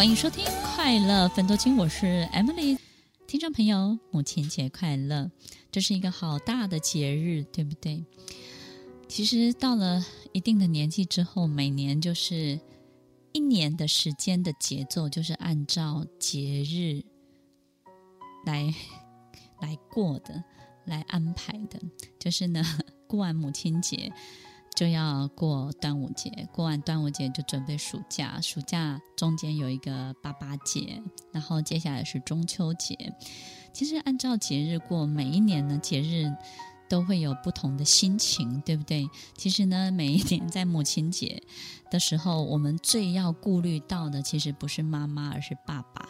欢迎收听《快乐分多金》，我是 Emily。听众朋友，母亲节快乐！这是一个好大的节日，对不对？其实到了一定的年纪之后，每年就是一年的时间的节奏，就是按照节日来来过的，来安排的。就是呢，过完母亲节。就要过端午节，过完端午节就准备暑假，暑假中间有一个八八节，然后接下来是中秋节。其实按照节日过，每一年呢，节日都会有不同的心情，对不对？其实呢，每一年在母亲节的时候，我们最要顾虑到的，其实不是妈妈，而是爸爸，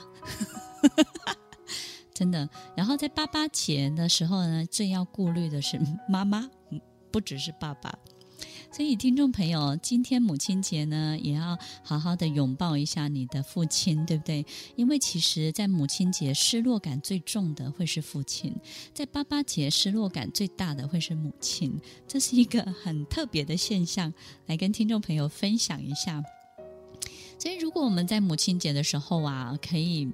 真的。然后在八八节的时候呢，最要顾虑的是妈妈，不只是爸爸。所以，听众朋友，今天母亲节呢，也要好好的拥抱一下你的父亲，对不对？因为其实，在母亲节失落感最重的会是父亲，在八八节失落感最大的会是母亲，这是一个很特别的现象，来跟听众朋友分享一下。所以，如果我们在母亲节的时候啊，可以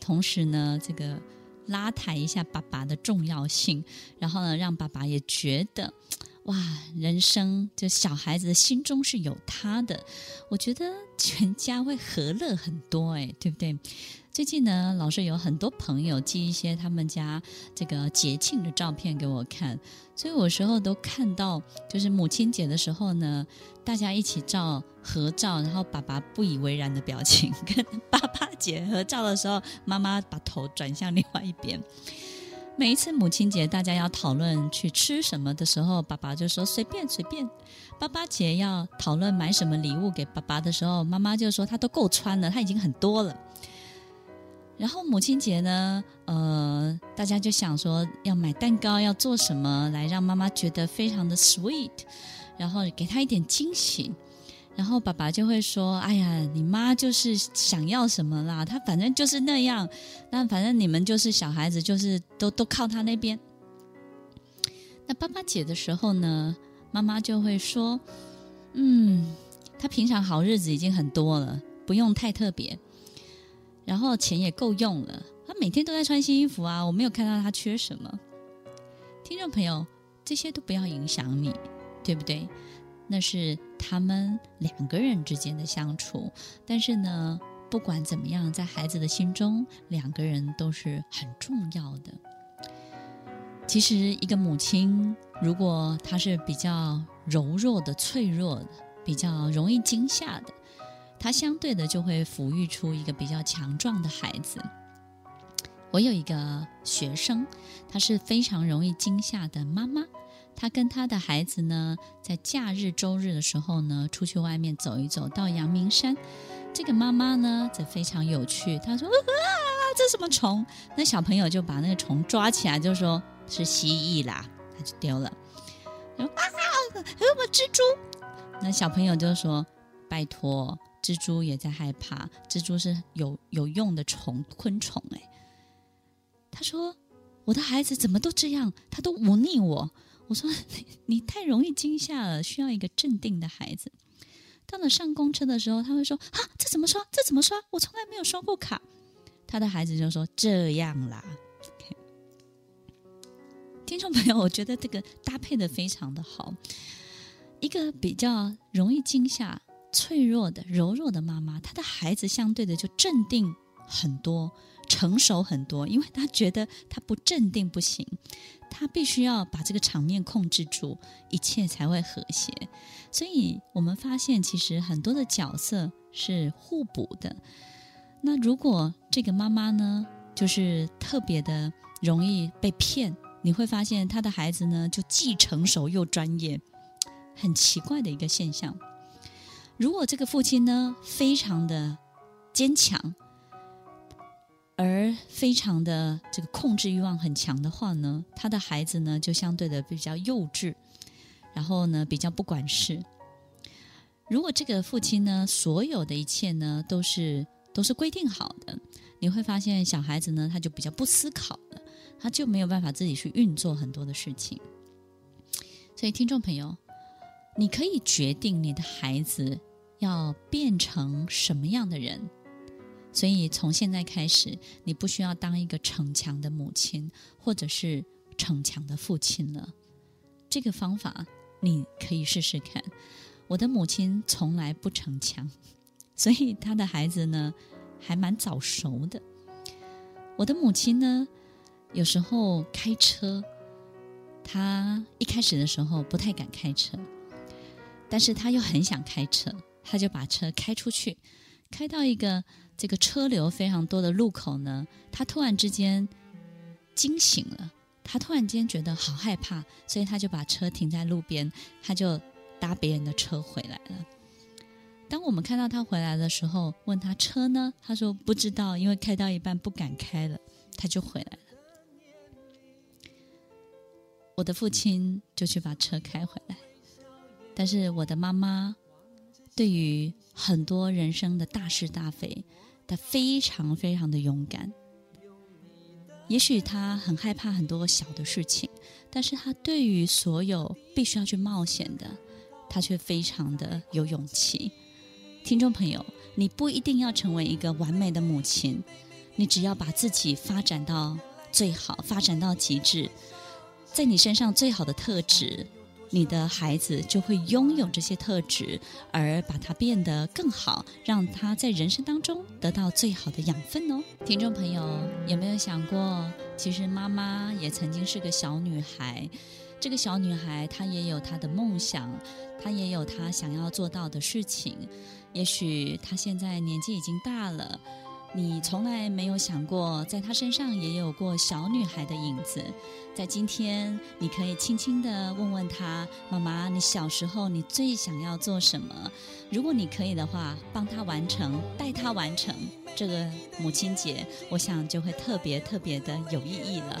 同时呢，这个拉抬一下爸爸的重要性，然后呢，让爸爸也觉得。哇，人生就小孩子的心中是有他的，我觉得全家会和乐很多，哎，对不对？最近呢，老是有很多朋友寄一些他们家这个节庆的照片给我看，所以我有时候都看到，就是母亲节的时候呢，大家一起照合照，然后爸爸不以为然的表情；跟爸爸节合照的时候，妈妈把头转向另外一边。每一次母亲节，大家要讨论去吃什么的时候，爸爸就说随便随便。爸爸节要讨论买什么礼物给爸爸的时候，妈妈就说他都够穿了，他已经很多了。然后母亲节呢，呃，大家就想说要买蛋糕，要做什么来让妈妈觉得非常的 sweet，然后给她一点惊喜。然后爸爸就会说：“哎呀，你妈就是想要什么啦，她反正就是那样。那反正你们就是小孩子，就是都都靠她那边。”那爸爸解的时候呢，妈妈就会说：“嗯，他平常好日子已经很多了，不用太特别。然后钱也够用了，他每天都在穿新衣服啊，我没有看到他缺什么。”听众朋友，这些都不要影响你，对不对？那是他们两个人之间的相处，但是呢，不管怎么样，在孩子的心中，两个人都是很重要的。其实，一个母亲如果她是比较柔弱的、脆弱的，比较容易惊吓的，她相对的就会抚育出一个比较强壮的孩子。我有一个学生，她是非常容易惊吓的妈妈。他跟他的孩子呢，在假日周日的时候呢，出去外面走一走，到阳明山。这个妈妈呢，则非常有趣。她说：“啊，这什么虫？”那小朋友就把那个虫抓起来，就说是蜥蜴啦，他就丢了。说：“啊，还有个蜘蛛。”那小朋友就说：“拜托，蜘蛛也在害怕。蜘蛛是有有用的虫，昆虫。”哎，他说：“我的孩子怎么都这样？他都忤逆我。”我说你，太容易惊吓了，需要一个镇定的孩子。到了上公车的时候，他会说：“啊，这怎么刷？这怎么刷？我从来没有刷过卡。”他的孩子就说：“这样啦。”听众朋友，我觉得这个搭配的非常的好。一个比较容易惊吓、脆弱的、柔弱的妈妈，她的孩子相对的就镇定很多。成熟很多，因为他觉得他不镇定不行，他必须要把这个场面控制住，一切才会和谐。所以我们发现，其实很多的角色是互补的。那如果这个妈妈呢，就是特别的容易被骗，你会发现他的孩子呢，就既成熟又专业，很奇怪的一个现象。如果这个父亲呢，非常的坚强。而非常的这个控制欲望很强的话呢，他的孩子呢就相对的比较幼稚，然后呢比较不管事。如果这个父亲呢，所有的一切呢都是都是规定好的，你会发现小孩子呢他就比较不思考了，他就没有办法自己去运作很多的事情。所以听众朋友，你可以决定你的孩子要变成什么样的人。所以从现在开始，你不需要当一个逞强的母亲，或者是逞强的父亲了。这个方法你可以试试看。我的母亲从来不逞强，所以她的孩子呢还蛮早熟的。我的母亲呢，有时候开车，她一开始的时候不太敢开车，但是她又很想开车，她就把车开出去，开到一个这个车流非常多的路口呢，他突然之间惊醒了，他突然间觉得好害怕，所以他就把车停在路边，他就。搭别人的车回来了。当我们看到他回来的时候，问他车呢？他说不知道，因为开到一半不敢开了，他就回来了。我的父亲就去把车开回来，但是我的妈妈对于很多人生的大是大非，她非常非常的勇敢。也许她很害怕很多小的事情，但是她对于所有必须要去冒险的。他却非常的有勇气。听众朋友，你不一定要成为一个完美的母亲，你只要把自己发展到最好，发展到极致，在你身上最好的特质，你的孩子就会拥有这些特质，而把它变得更好，让他在人生当中得到最好的养分哦。听众朋友，有没有想过，其实妈妈也曾经是个小女孩？这个小女孩，她也有她的梦想，她也有她想要做到的事情。也许她现在年纪已经大了，你从来没有想过，在他身上也有过小女孩的影子。在今天，你可以轻轻地问问他：“妈妈，你小时候你最想要做什么？”如果你可以的话，帮他完成，带他完成这个母亲节，我想就会特别特别的有意义了。